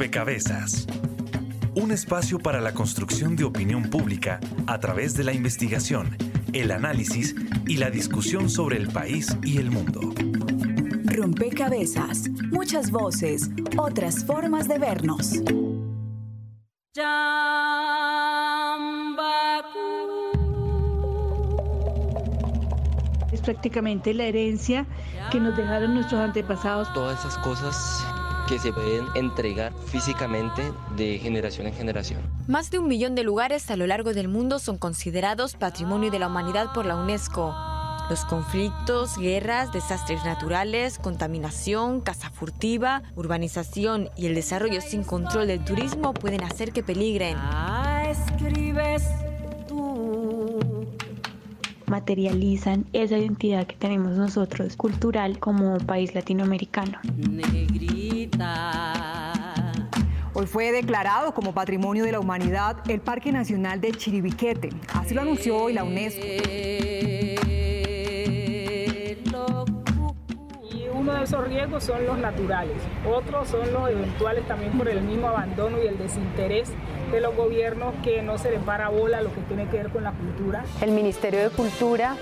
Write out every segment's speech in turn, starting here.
Rompecabezas. Un espacio para la construcción de opinión pública a través de la investigación, el análisis y la discusión sobre el país y el mundo. Rompecabezas, muchas voces, otras formas de vernos. Es prácticamente la herencia que nos dejaron nuestros antepasados. Todas esas cosas que se pueden entregar físicamente de generación en generación. Más de un millón de lugares a lo largo del mundo son considerados Patrimonio de la Humanidad por la UNESCO. Los conflictos, guerras, desastres naturales, contaminación, caza furtiva, urbanización y el desarrollo sin control del turismo pueden hacer que peligren. Ah, escribes tú. Materializan esa identidad que tenemos nosotros cultural como país latinoamericano. Hoy fue declarado como Patrimonio de la Humanidad el Parque Nacional de Chiribiquete. Así lo anunció hoy la UNESCO. Y uno de esos riesgos son los naturales, otros son los eventuales también por el mismo abandono y el desinterés de los gobiernos que no se les para bola lo que tiene que ver con la cultura. El Ministerio de Cultura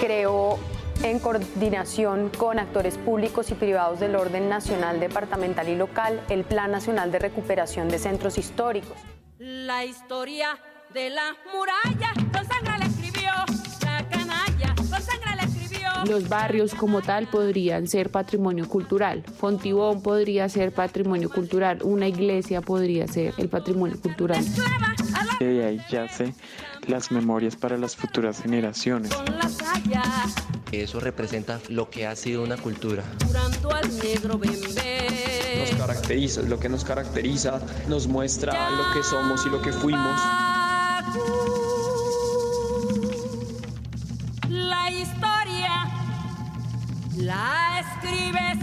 creó en coordinación con actores públicos y privados del orden nacional, departamental y local, el Plan Nacional de Recuperación de Centros Históricos. La historia de la muralla, con sangre la escribió la canalla, con sangre la escribió. Los barrios como tal podrían ser patrimonio cultural. Fontibón podría ser patrimonio cultural. Una iglesia podría ser el patrimonio cultural. Y de ahí yace las memorias para las futuras generaciones. Con la Eso representa lo que ha sido una cultura. al negro nos caracteriza, es lo que nos caracteriza, nos muestra lo que somos y lo que fuimos. La historia la escribes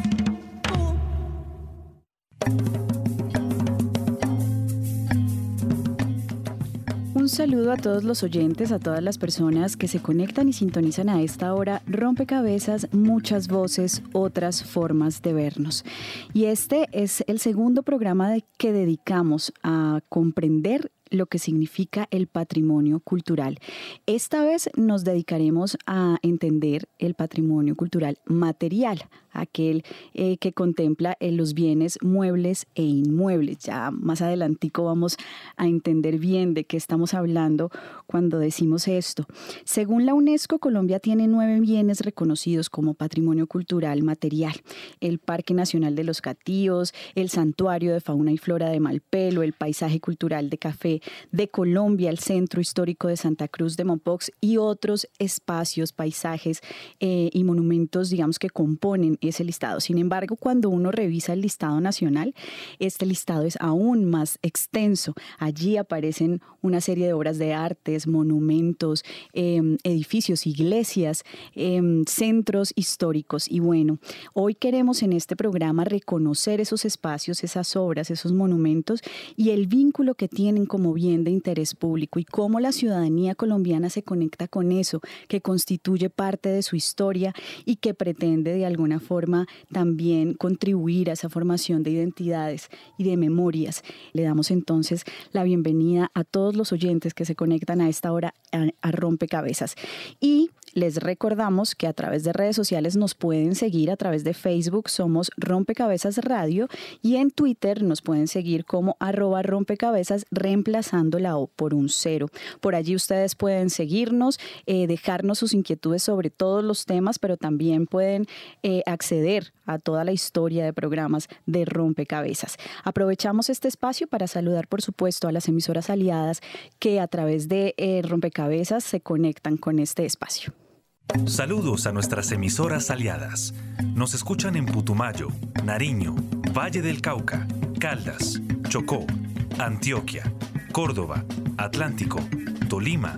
saludo a todos los oyentes, a todas las personas que se conectan y sintonizan a esta hora. Rompecabezas, muchas voces, otras formas de vernos. Y este es el segundo programa que dedicamos a comprender lo que significa el patrimonio cultural. Esta vez nos dedicaremos a entender el patrimonio cultural material, aquel eh, que contempla eh, los bienes muebles e inmuebles. Ya más adelantico vamos a entender bien de qué estamos hablando cuando decimos esto. Según la UNESCO, Colombia tiene nueve bienes reconocidos como patrimonio cultural material. El Parque Nacional de los Catíos, el Santuario de Fauna y Flora de Malpelo, el Paisaje Cultural de Café de Colombia, el Centro Histórico de Santa Cruz de Mompox y otros espacios, paisajes eh, y monumentos, digamos, que componen ese listado. Sin embargo, cuando uno revisa el listado nacional, este listado es aún más extenso. Allí aparecen una serie de obras de artes, monumentos, eh, edificios, iglesias, eh, centros históricos. Y bueno, hoy queremos en este programa reconocer esos espacios, esas obras, esos monumentos y el vínculo que tienen como bien de interés público y cómo la ciudadanía colombiana se conecta con eso, que constituye parte de su historia y que pretende de alguna forma también contribuir a esa formación de identidades y de memorias. Le damos entonces la bienvenida a todos los oyentes que se conectan a esta hora a, a Rompecabezas. Y les recordamos que a través de redes sociales nos pueden seguir a través de Facebook, somos Rompecabezas Radio, y en Twitter nos pueden seguir como arroba rompecabezas reemplazando la O por un cero. Por allí ustedes pueden seguirnos, eh, dejarnos sus inquietudes sobre todos los temas, pero también pueden eh, acceder a toda la historia de programas de Rompecabezas. Aprovechamos este espacio para saludar, por supuesto, a las emisoras aliadas que a través de eh, Rompecabezas se conectan con este espacio. Saludos a nuestras emisoras aliadas. Nos escuchan en Putumayo, Nariño, Valle del Cauca, Caldas, Chocó, Antioquia, Córdoba, Atlántico, Tolima,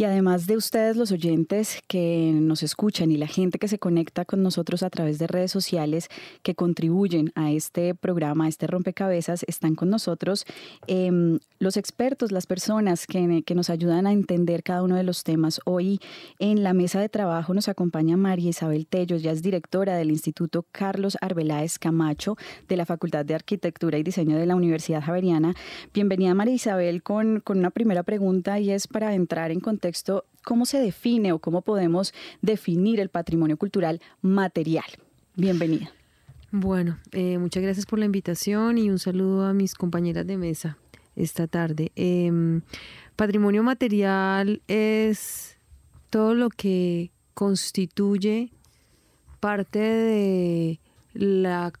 Y además de ustedes, los oyentes que nos escuchan y la gente que se conecta con nosotros a través de redes sociales que contribuyen a este programa, a este rompecabezas, están con nosotros em, los expertos, las personas que, que, nos ayudan a entender cada uno de los temas. Hoy en la mesa de trabajo nos acompaña María Isabel Tello, ya es directora del Instituto Carlos Arbeláez Camacho de la Facultad de Arquitectura y Diseño de la Universidad Javeriana. Bienvenida María Isabel con, con una primera pregunta y es para entrar en contexto ¿cómo se define o cómo podemos definir el patrimonio cultural material? Bienvenida. Bueno, eh, muchas gracias por la invitación y un saludo a mis compañeras de mesa esta tarde. Em, patrimonio material es todo lo que constituye parte de la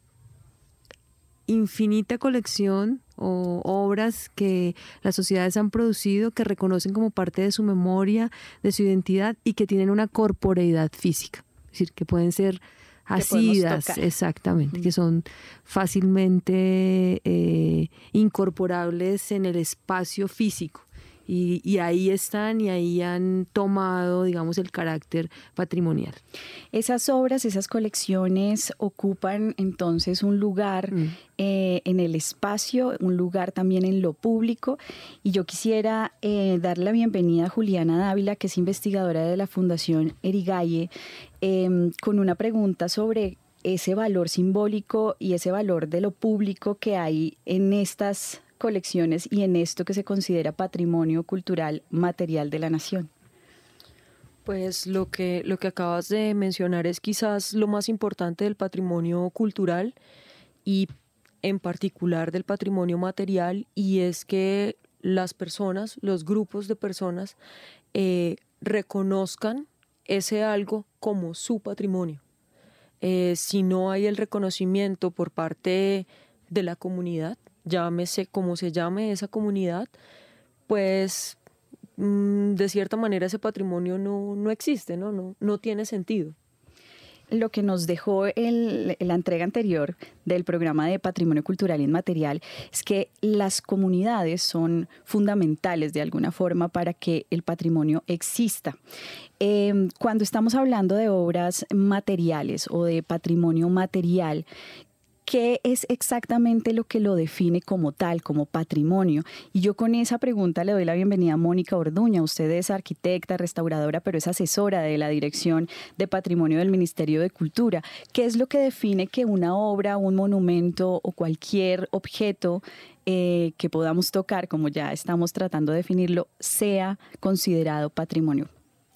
infinita colección o obras que las sociedades han producido que reconocen como parte de su memoria, de su identidad y que tienen una corporeidad física. Es decir, que pueden ser asidas, exactamente, que son fácilmente eh, incorporables en el espacio físico. Y, ahí están y ahí han tomado, digamos, el carácter patrimonial. Esas obras, esas colecciones ocupan entonces un lugar mm. eh, en el espacio, un lugar también en lo público. Y yo quisiera eh, darle la bienvenida a Juliana Dávila, que es investigadora de la Fundación Erigaye, em, con una pregunta sobre ese valor simbólico y ese valor de lo público que hay en estas colecciones y en esto que se considera patrimonio cultural material de la nación? Pues lo que, lo que acabas de mencionar es quizás lo más importante del patrimonio cultural y en particular del patrimonio material y es que las personas, los grupos de personas eh, reconozcan ese algo como su patrimonio. Eh, si no hay el reconocimiento por parte de la comunidad, llámese como se llame esa comunidad, pues mm, de cierta manera ese patrimonio no, no existe, ¿no? No, no tiene sentido lo que nos dejó el, la entrega anterior del programa de Patrimonio Cultural Inmaterial es que las comunidades son fundamentales de alguna forma para que el patrimonio exista. Em, cuando estamos hablando de obras materiales o de patrimonio material, ¿Qué es exactamente lo que lo define como tal, como patrimonio? Y yo con esa pregunta le doy la bienvenida a Mónica Orduña. Usted es arquitecta, restauradora, pero es asesora de la Dirección de Patrimonio del Ministerio de Cultura. ¿Qué es lo que define que una obra, un monumento o cualquier objeto eh, que podamos tocar, como ya estamos tratando de definirlo, sea considerado patrimonio?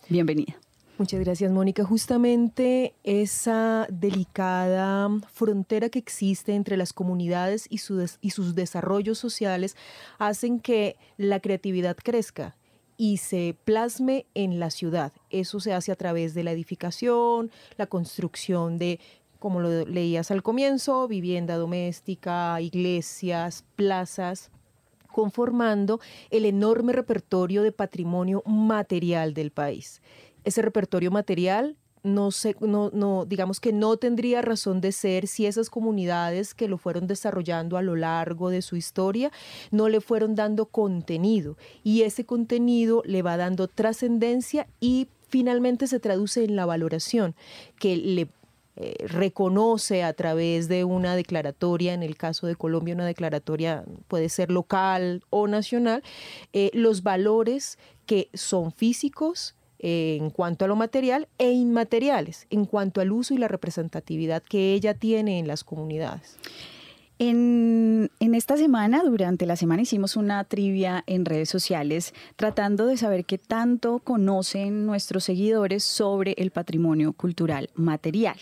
Bienvenida. Muchas gracias, Mónica. Justamente esa delicada frontera que existe entre las comunidades y, y sus desarrollos sociales hacen que la creatividad crezca y se plasme en la ciudad. Eso se hace a través de la edificación, la construcción de, como lo leías al comienzo, vivienda doméstica, iglesias, plazas conformando el enorme repertorio de patrimonio material del país ese repertorio material no, sé, no, no, digamos que no tendría razón de ser si esas comunidades que lo fueron desarrollando a lo largo de su historia no le fueron dando contenido. Y ese contenido le va dando trascendencia y finalmente se traduce en la valoración que le eh, reconoce a través de una declaratoria, en el caso de Colombia una declaratoria puede ser local o nacional, eh, los valores que son físicos, en cuanto a lo material e inmateriales, en cuanto al uso y la representatividad que ella tiene en las comunidades. En, esta semana, durante la semana, hicimos una trivia en redes sociales tratando de saber qué tanto conocen nuestros seguidores sobre el patrimonio cultural material.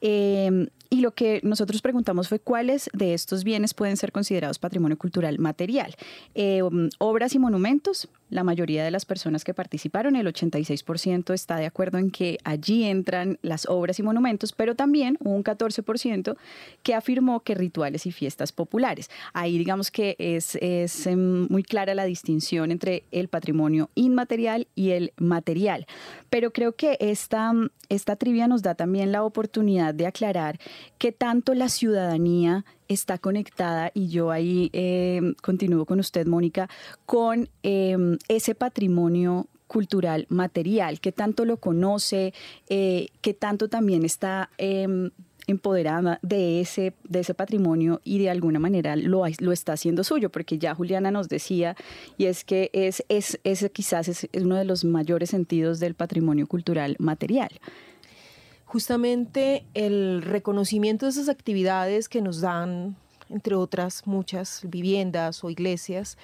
Eh, y lo que nosotros preguntamos fue cuáles de estos bienes pueden ser considerados patrimonio cultural material. Eh, um, obras y monumentos, la mayoría de las personas que participaron, el 86% está de acuerdo en que allí entran las obras y monumentos, pero también un 14% que afirmó que rituales y fiestas populares. Ahí digamos que es, es em, muy clara la distinción entre el patrimonio inmaterial y el material. Pero creo que esta, esta trivia nos da también la oportunidad de aclarar qué tanto la ciudadanía está conectada, y yo ahí eh, continúo con usted, Mónica, con em, ese patrimonio cultural material, qué tanto lo conoce, eh, qué tanto también está em, empoderada de ese, de ese patrimonio y de alguna manera lo, lo está haciendo suyo, porque ya Juliana nos decía, y es que es, es, ese quizás es, es uno de los mayores sentidos del patrimonio cultural material justamente el reconocimiento de esas actividades que nos dan, entre otras muchas viviendas o iglesias,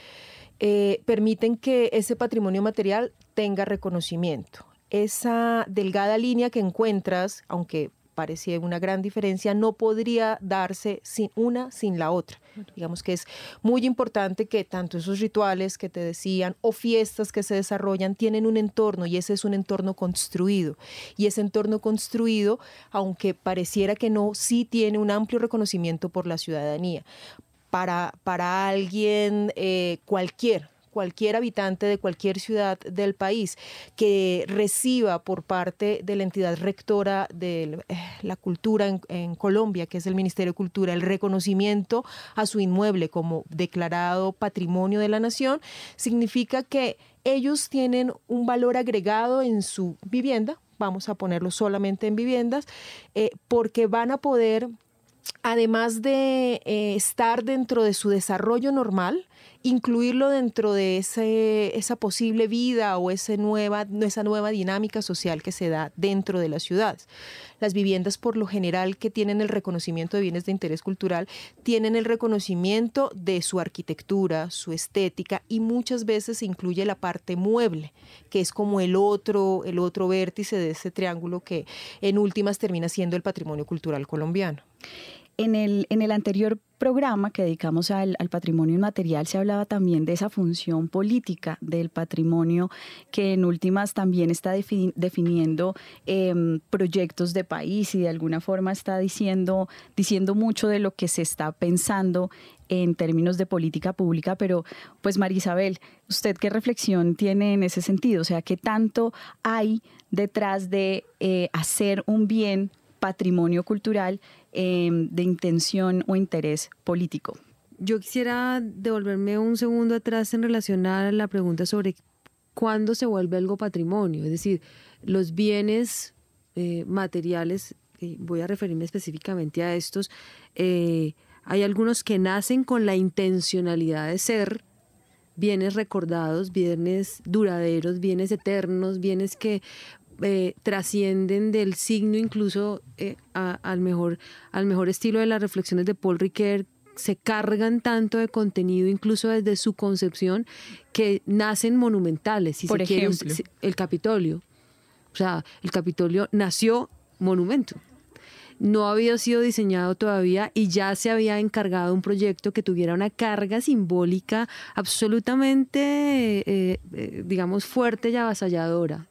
eh, permiten que ese patrimonio material tenga reconocimiento. Esa delgada línea que encuentras, aunque parecía una gran diferencia, no podría darse sin una sin la otra. Digamos que es muy importante que tanto esos rituales que te decían o fiestas que se desarrollan tienen un entorno y ese es un entorno construido. Y ese entorno construido, aunque pareciera que no, sí tiene un amplio reconocimiento por la ciudadanía. Para, para alguien eh, cualquier, cualquier habitante de cualquier ciudad del país que reciba por parte de la entidad rectora de eh, la cultura en, Colombia, que es el Ministerio de Cultura, el reconocimiento a su inmueble como declarado patrimonio de la nación, significa que ellos tienen un valor agregado en su vivienda, vamos a ponerlo solamente en viviendas, eh, porque van a poder además de eh, estar dentro de su desarrollo normal, incluirlo dentro de ese, esa posible vida o esa nueva, dinámica social que se da dentro de las ciudades. Las viviendas, por lo general, que tienen el reconocimiento de bienes de interés cultural, tienen el reconocimiento de su arquitectura, su estética y muchas veces se incluye la parte mueble, que es como el otro, el otro vértice de ese triángulo que en últimas termina siendo el patrimonio cultural colombiano. En el, en el anterior programa que dedicamos al, patrimonio inmaterial se hablaba también de esa función política del patrimonio que en últimas también está definiendo em, proyectos de país y de alguna forma está diciendo, diciendo mucho de lo que se está pensando en términos de política pública, pero pues Marisabel, ¿usted qué reflexión tiene en ese sentido? O sea, ¿qué tanto hay detrás de eh, hacer un bien patrimonio cultural Em, de intención o interés político. Yo quisiera devolverme un segundo atrás en relación a la pregunta sobre cuándo se vuelve algo patrimonio, es decir, los bienes eh, materiales, voy a referirme específicamente a estos, eh, hay algunos que nacen con la intencionalidad de ser bienes recordados, bienes duraderos, bienes eternos, bienes que eh, trascienden del signo incluso eh, al, mejor, al mejor estilo de las reflexiones de Paul Ricoeur, se cargan tanto de contenido incluso desde su concepción que nacen monumentales. Por ejemplo, el Capitolio. O sea, el Capitolio nació monumento. No había sido diseñado todavía y ya se había encargado un proyecto que tuviera una carga simbólica absolutamente, eh, digamos, fuerte y avasalladora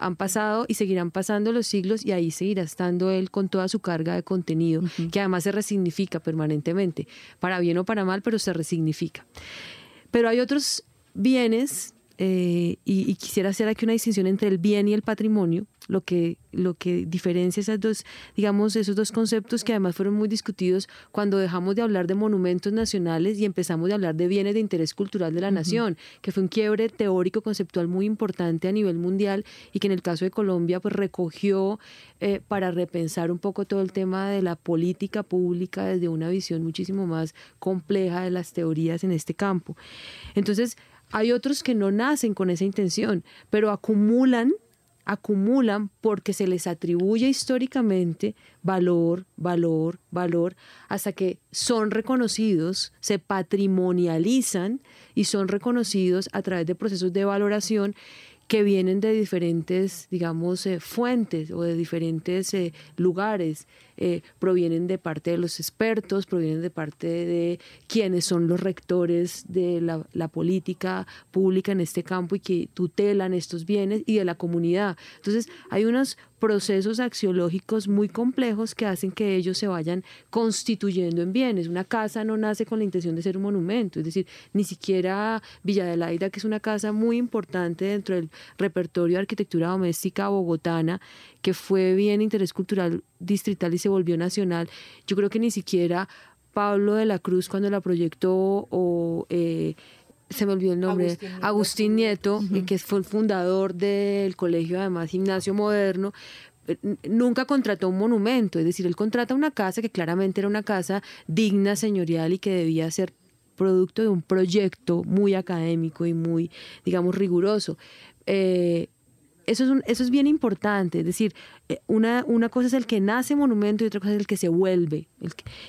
han pasado y seguirán pasando los siglos y ahí seguirá estando él con toda su carga de contenido, que además se resignifica permanentemente, para bien o para mal, pero se resignifica. Pero hay otros bienes eh, y, quisiera hacer aquí una distinción entre el bien y el patrimonio, lo que, lo que diferencia esas dos, digamos, esos dos conceptos que además fueron muy discutidos cuando dejamos de hablar de monumentos nacionales y empezamos a hablar de bienes de interés cultural de la nación, que fue un quiebre teórico conceptual muy importante a nivel mundial y que en el caso de Colombia pues recogió eh, para repensar un poco todo el tema de la política pública desde una visión muchísimo más compleja de las teorías en este campo. Entonces, hay otros que no nacen con esa intención, pero acumulan, acumulan porque se les atribuye históricamente valor, valor, valor, hasta que son reconocidos, se patrimonializan y son reconocidos a través de procesos de valoración que vienen de diferentes, digamos, eh, fuentes o de diferentes eh, lugares. Eh, provienen de parte de los expertos, provienen de parte de quienes son los rectores de la, la, política pública en este campo y que tutelan estos bienes y de la comunidad. Entonces, hay unos procesos axiológicos muy complejos que hacen que ellos se vayan constituyendo en bienes. Una casa no nace con la intención de ser un monumento, es decir, ni siquiera Villa de Laida, que es una casa muy importante dentro del repertorio de arquitectura doméstica bogotana, que fue bien interés cultural distrital y se volvió nacional. Yo creo que ni siquiera Pablo de la Cruz cuando la proyectó o... Eh, se me olvidó el nombre, Agustín Nieto, que fue el fundador del colegio, además, Gimnasio Moderno, eh, nunca contrató un monumento, es decir, él contrata una casa que claramente era una casa digna, señorial y que debía ser producto de un proyecto muy académico y muy, digamos, riguroso. Eh, eso es, eso es bien importante, es decir, eh, una, una cosa es el que nace monumento y otra cosa es el que se vuelve.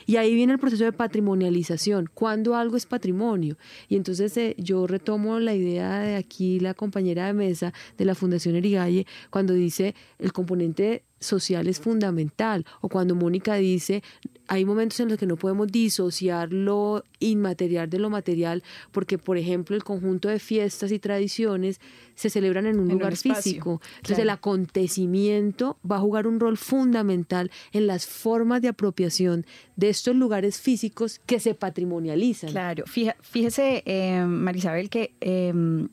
y ahí viene el proceso de patrimonialización, cuando algo es patrimonio. Y entonces eh, yo retomo la idea de aquí la compañera de mesa de la Fundación Erigalle, cuando dice el componente social es fundamental, o cuando Mónica dice, hay momentos en los que no podemos disociar lo inmaterial de lo material, porque por ejemplo el conjunto de fiestas y tradiciones se celebran en un lugar físico. Entonces el acontecimiento va a jugar un rol fundamental en las formas de apropiación de estos lugares físicos que se patrimonializan. Claro, fíjese, eh, Marisabel, que... Em,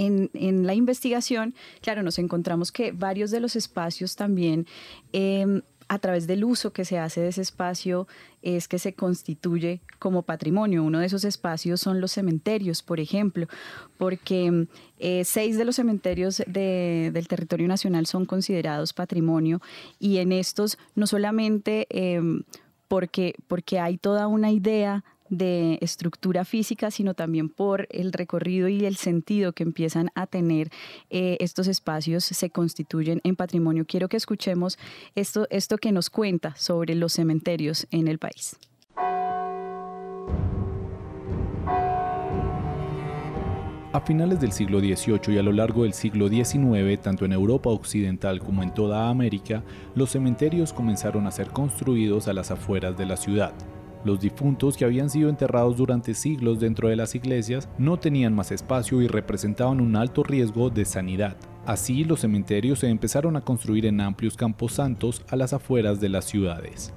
en, la investigación, claro, nos encontramos que varios de los espacios también, em, a través del uso que se hace de ese espacio, es que se constituye como patrimonio. Uno de esos espacios son los cementerios, por ejemplo, porque eh, seis de los cementerios del territorio nacional son considerados patrimonio y en estos no solamente em, porque, porque hay toda una idea de estructura física, sino también por el recorrido y el sentido que empiezan a tener eh, estos espacios se constituyen en patrimonio. Quiero que escuchemos esto, esto que nos cuenta sobre los cementerios en el país. A finales del siglo XVIII y a lo largo del siglo XIX, tanto en Europa Occidental como en toda América, los cementerios comenzaron a ser construidos a las afueras de la ciudad. Los difuntos que habían sido enterrados durante siglos dentro de las iglesias no tenían más espacio y representaban un alto riesgo de sanidad. Así, los cementerios se empezaron a construir en amplios campos santos a las afueras de las ciudades.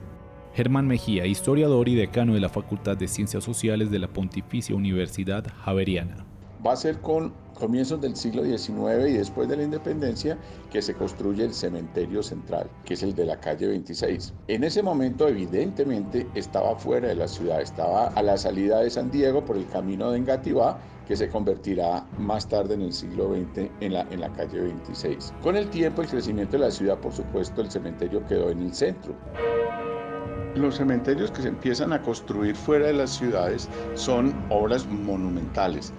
Germán Mejía, historiador y decano de la Facultad de Ciencias Sociales de la Pontificia Universidad Javeriana. Va a ser con comienzos del siglo XIX y después de la independencia que se construye el cementerio central, que es el de la calle 26. En ese momento evidentemente estaba fuera de la ciudad, estaba a la salida de San Diego por el camino de Engativá, que se convertirá más tarde en el siglo XX en la, en la calle 26. Con el tiempo, el crecimiento de la ciudad, por supuesto, el cementerio quedó en el centro. Los cementerios que se empiezan a construir fuera de las ciudades son obras monumentales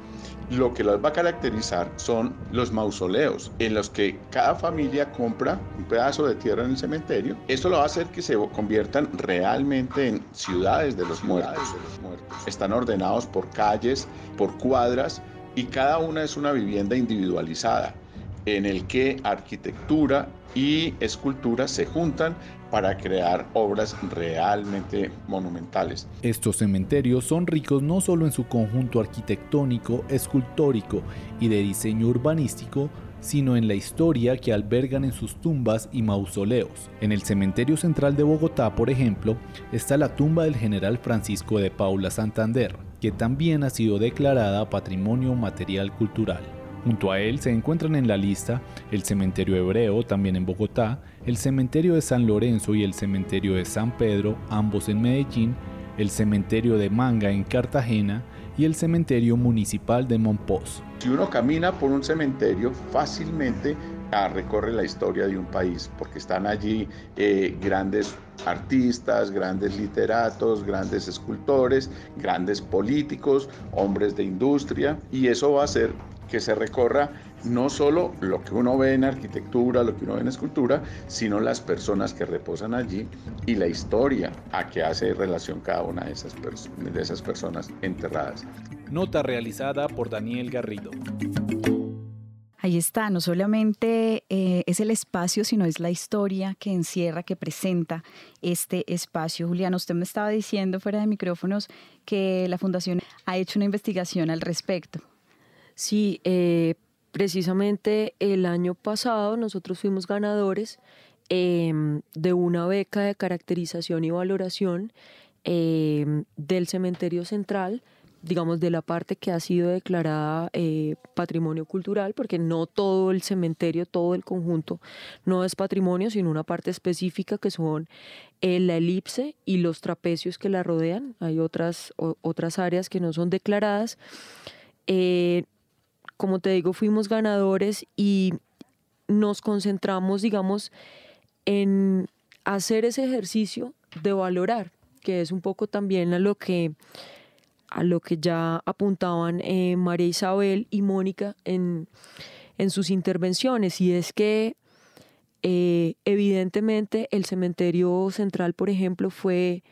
lo que las va a caracterizar son los mausoleos, en los que cada familia compra un pedazo de tierra en el cementerio. Esto lo va a hacer que se conviertan realmente en ciudades de los muertos. Están ordenados por calles, por cuadras, y cada una es una vivienda individualizada, en el que arquitectura y escultura se juntan para crear obras realmente monumentales. Estos cementerios son ricos no solo en su conjunto arquitectónico, escultórico y de diseño urbanístico, sino en la historia que albergan en sus tumbas y mausoleos. En el cementerio central de Bogotá, por ejemplo, está la tumba del general Francisco de Paula Santander, que también ha sido declarada Patrimonio Material Cultural. Junto a él se encuentran en la lista el cementerio hebreo, también en Bogotá, el cementerio de San Lorenzo y el cementerio de San Pedro, ambos en Medellín, el cementerio de Manga en Cartagena y el cementerio municipal de Monpós. Si uno camina por un cementerio, fácilmente ah, recorre la historia de un país, porque están allí eh, grandes artistas, grandes literatos, grandes escultores, grandes políticos, hombres de industria, y eso va a ser que se recorra no solo lo que uno ve en arquitectura, lo que uno ve en escultura, sino las personas que reposan allí y la historia a que hace relación cada una de esas, de esas personas enterradas. Nota realizada por Daniel Garrido. Ahí está, no solamente eh, es el espacio, sino es la historia que encierra, que presenta este espacio. Julián, usted me estaba diciendo fuera de micrófonos que la Fundación ha hecho una investigación al respecto. Sí, eh, precisamente el año pasado nosotros fuimos ganadores em, de una beca de caracterización y valoración em, del cementerio central digamos, de la parte que ha sido declarada eh, patrimonio cultural, porque no todo el cementerio, todo el conjunto no es patrimonio, sino una parte específica que son eh, la elipse y los trapecios que la rodean. Hay otras, otras áreas que no son declaradas. Como te digo, fuimos ganadores y nos concentramos, digamos, en hacer ese ejercicio de valorar, que es un poco también a lo que a lo que ya apuntaban eh, María Isabel y Mónica en, en, sus intervenciones, y es que eh, evidentemente el cementerio central, por ejemplo, fue,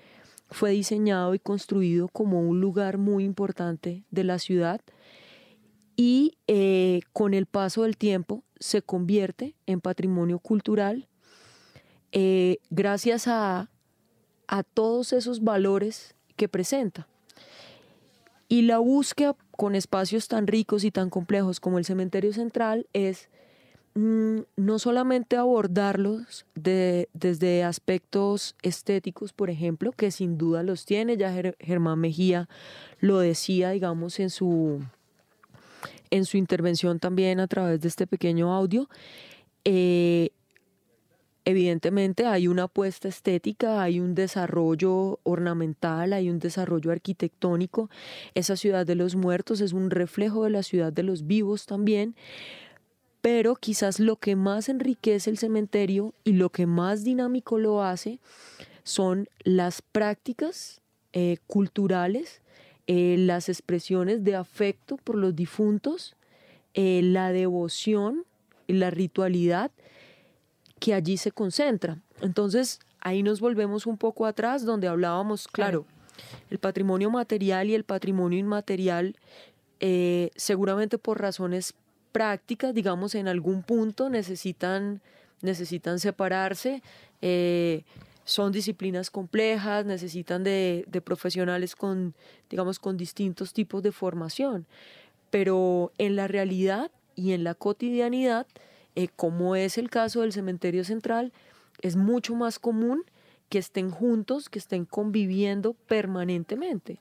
fue diseñado y construido como un lugar muy importante de la ciudad y eh, con el paso del tiempo se convierte en patrimonio cultural gracias a, a todos esos valores que presenta. Y la búsqueda con espacios tan ricos y tan complejos como el cementerio central es mm, no solamente abordarlos desde aspectos estéticos, por ejemplo, que sin duda los tiene, ya Germán Mejía lo decía, digamos, en su, en su intervención también a través de este pequeño audio, eh, Evidentemente hay una apuesta estética, hay un desarrollo ornamental, hay un desarrollo arquitectónico. Esa ciudad de los muertos es un reflejo de la ciudad de los vivos también. Pero quizás lo que más enriquece el cementerio y lo que más dinámico lo hace son las prácticas eh, culturales, eh, las expresiones de afecto por los difuntos, eh, la devoción, la ritualidad que allí se concentra. Entonces, ahí nos volvemos un poco atrás donde hablábamos, claro, el patrimonio material y el patrimonio inmaterial, eh, seguramente por razones prácticas, digamos, en algún punto necesitan, necesitan separarse. Son disciplinas complejas, necesitan de, profesionales con, digamos, con distintos tipos de formación. Pero en la realidad y en la cotidianidad, eh, como es el caso del cementerio central, es mucho más común que estén juntos, que estén conviviendo permanentemente.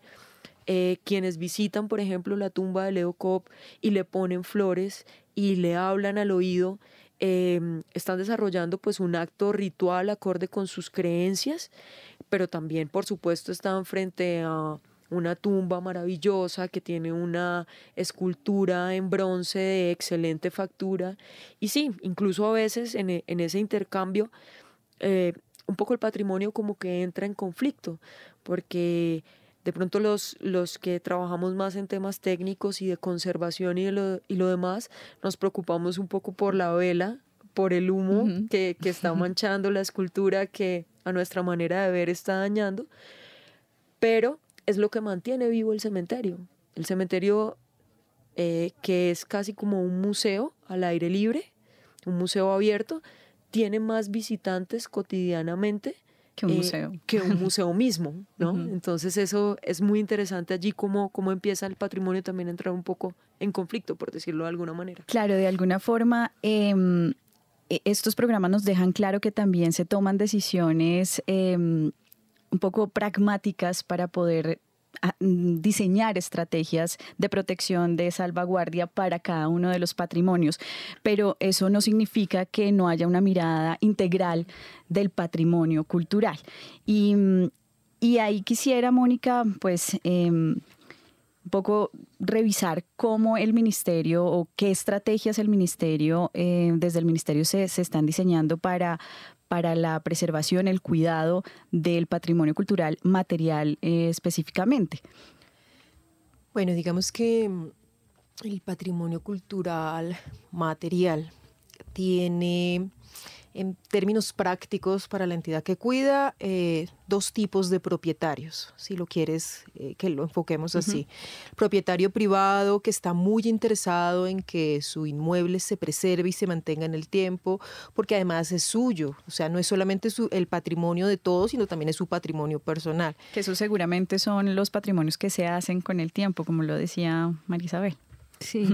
Eh, quienes visitan, por ejemplo, la tumba de Leo Cop y le ponen flores y le hablan al oído, em, están desarrollando pues un acto ritual acorde con sus creencias, pero también, por supuesto, están frente a una tumba maravillosa que tiene una escultura en bronce de excelente factura. Y sí, incluso a veces en, e, ese intercambio, eh, un poco el patrimonio como que entra en conflicto, porque de pronto los, los que trabajamos más en temas técnicos y de conservación y, lo, y lo demás, nos preocupamos un poco por la vela, por el humo que, que está manchando la escultura, que a nuestra manera de ver está dañando. Pero es lo que mantiene vivo el cementerio. El cementerio eh, que es casi como un museo al aire libre, un museo abierto, tiene más visitantes cotidianamente que un eh, museo. Que un museo mismo, ¿no? Entonces eso es muy interesante allí cómo, cómo empieza el patrimonio también a entrar un poco en conflicto, por decirlo de alguna manera. Claro, de alguna forma em, e, estos programas nos dejan claro que también se toman decisiones em, un poco pragmáticas para poder diseñar estrategias de protección, de salvaguardia para cada uno de los patrimonios, pero eso no significa que no haya una mirada integral del patrimonio cultural. Y, mm, ahí quisiera, Mónica, pues... Em, un poco revisar cómo el ministerio o qué estrategias el ministerio, eh, desde el ministerio se, se, están diseñando para, para la preservación, el cuidado del patrimonio cultural material eh, específicamente? Bueno, digamos que mm, el patrimonio cultural material tiene en términos prácticos para la entidad que cuida, eh, dos tipos de propietarios, si lo quieres eh, que lo enfoquemos así. Propietario privado que está muy interesado en que su inmueble se preserve y se mantenga en el tiempo, porque además es suyo, o sea, no es solamente su, el patrimonio de todos, sino también es su patrimonio personal. Que eso seguramente son los patrimonios que se hacen con el tiempo, como lo decía Marisabel. Sí.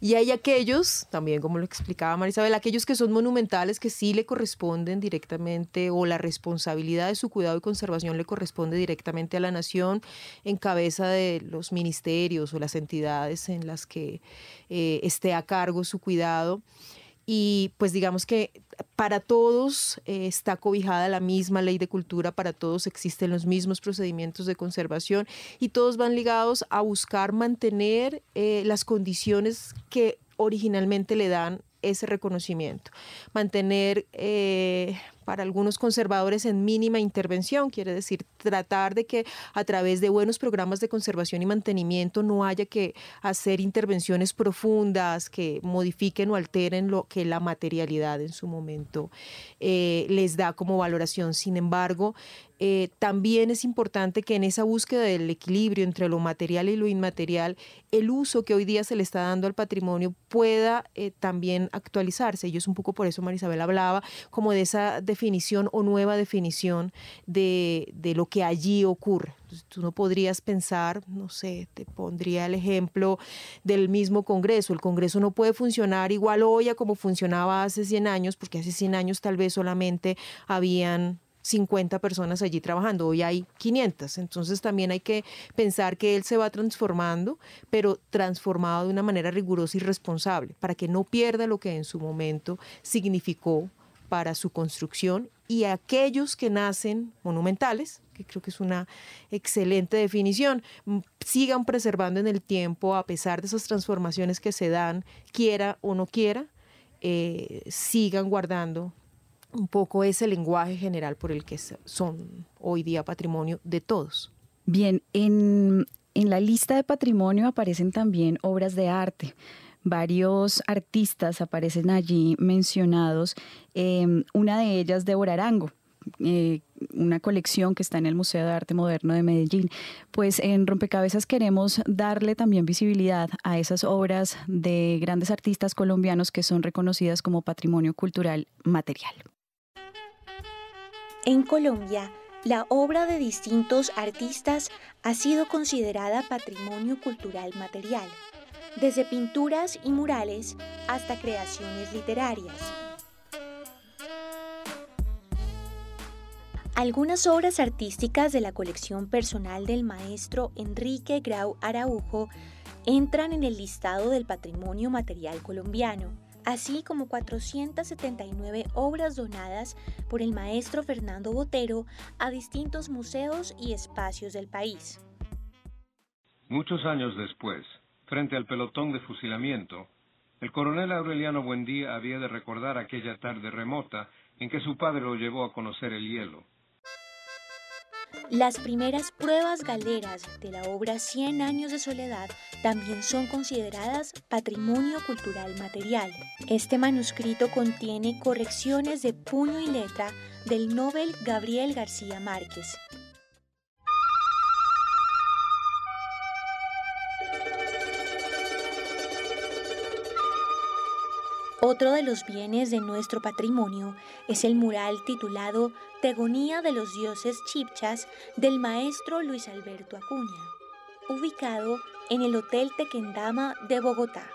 y hay aquellos, también como lo explicaba Marisabel, aquellos que son monumentales que sí le corresponden directamente o la responsabilidad de su cuidado y conservación le corresponde directamente a la nación en cabeza de los ministerios o las entidades en las que eh, esté a cargo su cuidado y pues digamos que para todos eh, está cobijada la misma ley de cultura, para todos existen los mismos procedimientos de conservación y todos van ligados a buscar mantener eh, las condiciones que originalmente le dan ese reconocimiento. Mantener eh, para algunos conservadores en mínima intervención, quiere decir tratar de que a través de buenos programas de conservación y mantenimiento no haya que hacer intervenciones profundas que modifiquen o alteren lo que la materialidad en su momento eh, les da como valoración. Sin embargo, eh, también es importante que en esa búsqueda del equilibrio entre lo material y lo inmaterial, el uso que hoy día se le está dando al patrimonio pueda eh, también actualizarse. Y es un poco por eso Marisabel hablaba como de esa definición o nueva definición de, de lo que allí ocurre. tú no podrías pensar, no sé, te pondría el ejemplo del mismo Congreso. El Congreso no puede funcionar igual hoy a como funcionaba hace 100 años, porque hace 100 años tal vez solamente habían 50 personas allí trabajando, hoy hay 500. Entonces también hay que pensar que él se va transformando, pero transformado de una manera rigurosa y responsable, para que no pierda lo que en su momento significó para su construcción y aquellos que nacen monumentales, que creo que es una excelente definición, sigan preservando en el tiempo a pesar de esas transformaciones que se dan, quiera o no quiera, eh, sigan guardando un poco ese lenguaje general por el que son hoy día patrimonio de todos. Bien, en, la lista de patrimonio aparecen también obras de arte. Varios artistas aparecen allí mencionados, em, una de ellas Débora Arango, eh, una colección que está en el Museo de Arte Moderno de Medellín. Pues en Rompecabezas queremos darle también visibilidad a esas obras de grandes artistas colombianos que son reconocidas como patrimonio cultural material. En Colombia, la obra de distintos artistas ha sido considerada patrimonio cultural material, desde pinturas y murales hasta creaciones literarias. Algunas obras artísticas de la colección personal del maestro Enrique Grau Araujo entran en el listado del patrimonio material colombiano así como 479 obras donadas por el maestro Fernando Botero a distintos museos y espacios del país. Muchos años después, frente al pelotón de fusilamiento, el coronel Aureliano Buendía había de recordar aquella tarde remota en que su padre lo llevó a conocer el hielo. Las primeras pruebas galeras de la obra Cien años de soledad también son consideradas patrimonio cultural material. Este manuscrito contiene correcciones de puño y letra del Nobel Gabriel García Márquez. Otro de los bienes de nuestro patrimonio es el mural titulado Tegonía de los dioses chipchas del maestro Luis Alberto Acuña, ubicado en el Hotel Tequendama de Bogotá.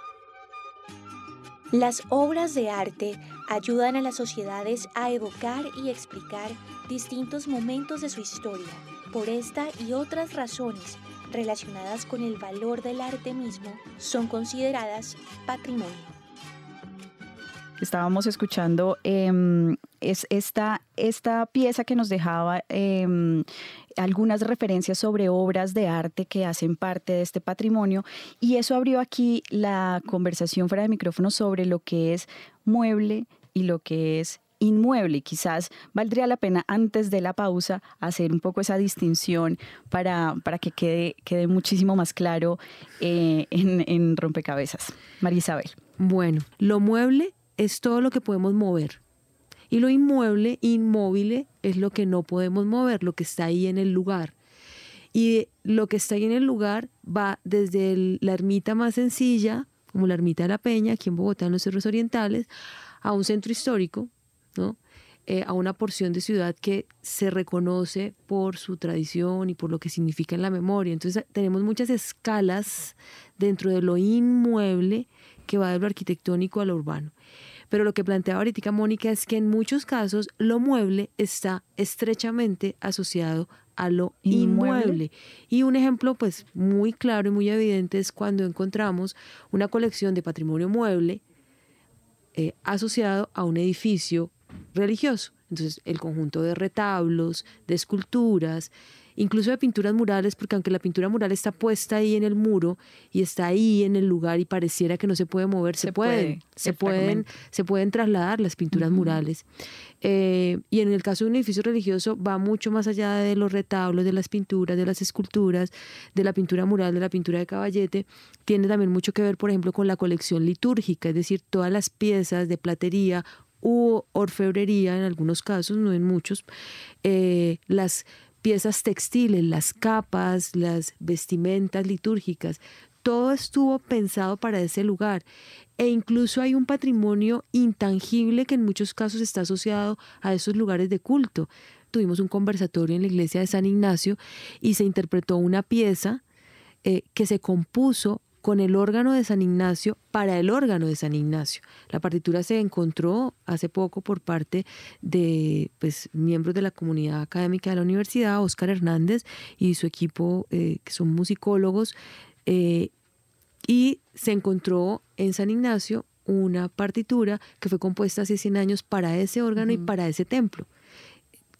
Las obras de arte ayudan a las sociedades a evocar y explicar distintos momentos de su historia. Por esta y otras razones relacionadas con el valor del arte mismo, son consideradas patrimonio estábamos escuchando em, es esta, esta pieza que nos dejaba em, algunas referencias sobre obras de arte que hacen parte de este patrimonio y eso abrió aquí la conversación fuera de micrófono sobre lo que es mueble y lo que es inmueble. Quizás valdría la pena antes de la pausa hacer un poco esa distinción para, para que quede, quede muchísimo más claro eh, en, en rompecabezas. María Isabel. Bueno, lo mueble es todo lo que podemos mover. Y lo inmueble, inmóvil, es lo que no podemos mover, lo que está ahí en el lugar. Y lo que está ahí en el lugar va desde la ermita más sencilla, como la ermita de la Peña, aquí en Bogotá, en los Cerros Orientales, a un centro histórico, ¿no? Eh, a una porción de ciudad que se reconoce por su tradición y por lo que significa en la memoria. Entonces tenemos muchas escalas dentro de lo inmueble que va de lo arquitectónico a lo urbano. Pero lo que planteaba ahorita Mónica es que en muchos casos lo mueble está estrechamente asociado a lo inmueble. Y un ejemplo pues muy claro y muy evidente es cuando encontramos una colección de patrimonio mueble eh, asociado a un edificio religioso. Entonces, el conjunto de retablos, de esculturas, incluso de pinturas murales, porque aunque la pintura mural está puesta ahí en el muro y está ahí en el lugar y pareciera que no se puede mover, se, pueden, se pueden, se pueden trasladar las pinturas murales. Eh, y en el caso de un edificio religioso va mucho más allá de los retablos, de las pinturas, de las esculturas, de la pintura mural, de la pintura de caballete. Tiene también mucho que ver, por ejemplo, con la colección litúrgica, es decir, todas las piezas de platería u orfebrería en algunos casos, no en muchos, eh, las piezas textiles, las capas, las vestimentas litúrgicas, todo estuvo pensado para ese lugar. E incluso hay un patrimonio intangible que en muchos casos está asociado a esos lugares de culto. Tuvimos un conversatorio en la iglesia de San Ignacio y se interpretó una pieza eh, que se compuso con el órgano de San Ignacio para el órgano de San Ignacio. La partitura se encontró hace poco por parte de pues, miembros de la comunidad académica de la universidad, Oscar Hernández y su equipo, eh, que son musicólogos, eh, y se encontró en San Ignacio una partitura que fue compuesta hace 100 años para ese órgano y para ese templo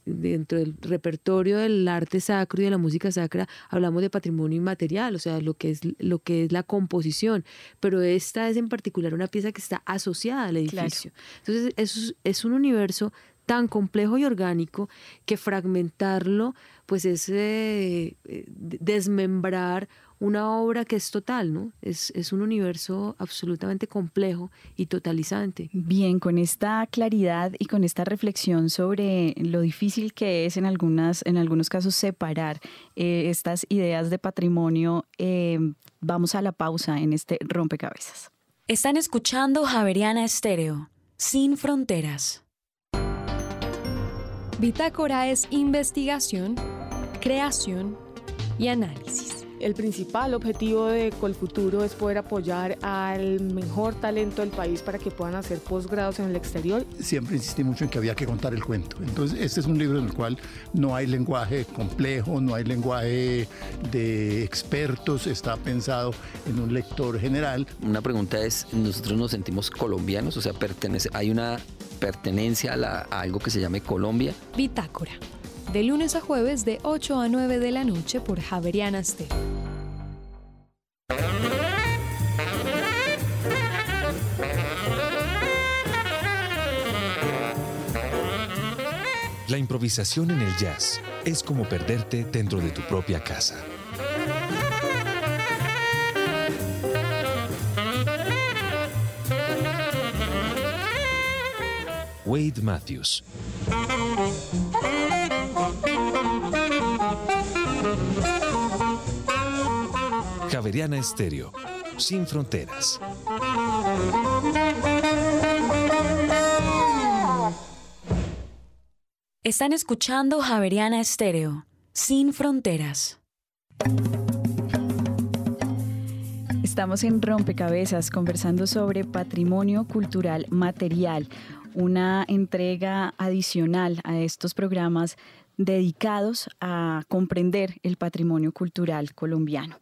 dentro del repertorio del arte sacro y de la música sacra hablamos de patrimonio inmaterial, o sea, lo que es lo que es la composición, pero esta es en particular una pieza que está asociada al edificio. Entonces, es, es un universo tan complejo y orgánico que fragmentarlo pues es eh, eh, desmembrar una obra que es total, ¿no? Es, es, un universo absolutamente complejo y totalizante. Bien, con esta claridad y con esta reflexión sobre lo difícil que es en, algunas, en algunos casos separar eh, estas ideas de patrimonio, vamos a la pausa en este rompecabezas. Están escuchando Javeriana Estéreo, sin fronteras. Bitácora es investigación creación y análisis. El principal objetivo de Colfuturo es poder apoyar al mejor talento del país para que puedan hacer posgrados en el exterior. Siempre insistí mucho en que había que contar el cuento. Entonces, este es un libro en el cual no hay lenguaje complejo, no hay lenguaje de expertos, está pensado en un lector general. Una pregunta es, ¿nosotros nos sentimos colombianos? O sea, pertenece, ¿hay una pertenencia a, a algo que se llame Colombia? Bitácora de lunes a jueves de 8 a 9 de la noche por Javeriana Stereo. La improvisación en el jazz es como perderte dentro de tu propia casa. Wade Matthews. Javeriana Estéreo, sin fronteras. Están escuchando Javeriana Estéreo, sin fronteras. Estamos en Rompecabezas conversando sobre patrimonio cultural material, una entrega adicional a estos programas dedicados a comprender el patrimonio cultural colombiano.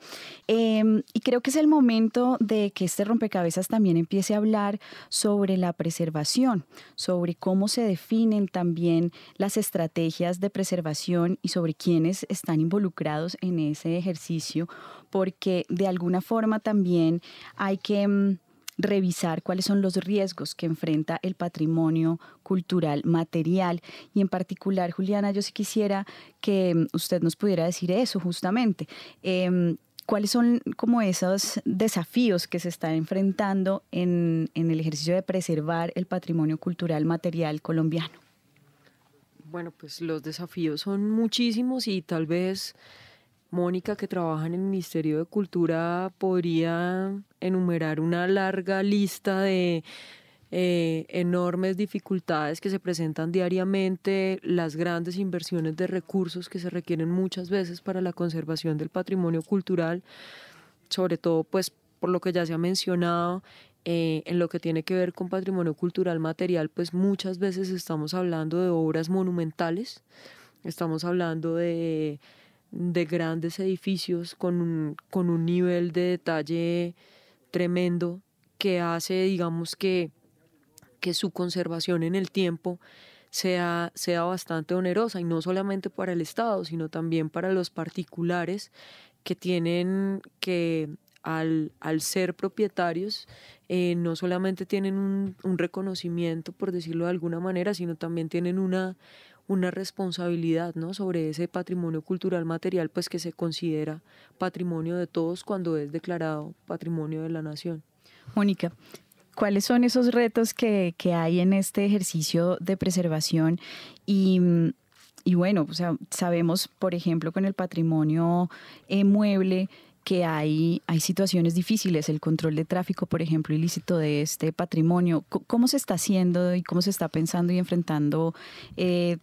Em, y creo que es el momento de que este rompecabezas también empiece a hablar sobre la preservación, sobre cómo se definen también las estrategias de preservación y sobre quiénes están involucrados en ese ejercicio, porque de alguna forma también hay que em, revisar cuáles son los riesgos que enfrenta el patrimonio cultural material. Y en particular, Juliana, yo sí quisiera que mm, usted nos pudiera decir eso justamente. Em, ¿Cuáles son como esos desafíos que se están enfrentando en, en el ejercicio de preservar el patrimonio cultural material colombiano? Bueno, pues los desafíos son muchísimos y tal vez Mónica, que trabaja en el Ministerio de Cultura, podría enumerar una larga lista de eh, enormes dificultades que se presentan diariamente, las grandes inversiones de recursos que se requieren muchas veces para la conservación del patrimonio cultural, sobre todo pues por lo que ya se ha mencionado, eh, en lo que tiene que ver con patrimonio cultural material, pues muchas veces estamos hablando de obras monumentales, estamos hablando de de grandes edificios con un, con un nivel de detalle tremendo que hace, digamos, que que su conservación en el tiempo sea, sea bastante onerosa y no solamente para el Estado, sino también para los particulares que tienen que al, al ser propietarios eh, no solamente tienen un, un, reconocimiento, por decirlo de alguna manera, sino también tienen una, una responsabilidad ¿no? sobre ese patrimonio cultural material pues que se considera patrimonio de todos cuando es declarado patrimonio de la nación. Mónica, ¿cuáles son esos retos que, que hay en este ejercicio de preservación y y bueno, o sea, sabemos, por ejemplo, con el patrimonio eh, mueble, que hay, hay situaciones difíciles, el control de tráfico, por ejemplo, ilícito de este patrimonio. ¿Cómo se está haciendo y cómo se está pensando y enfrentando eh,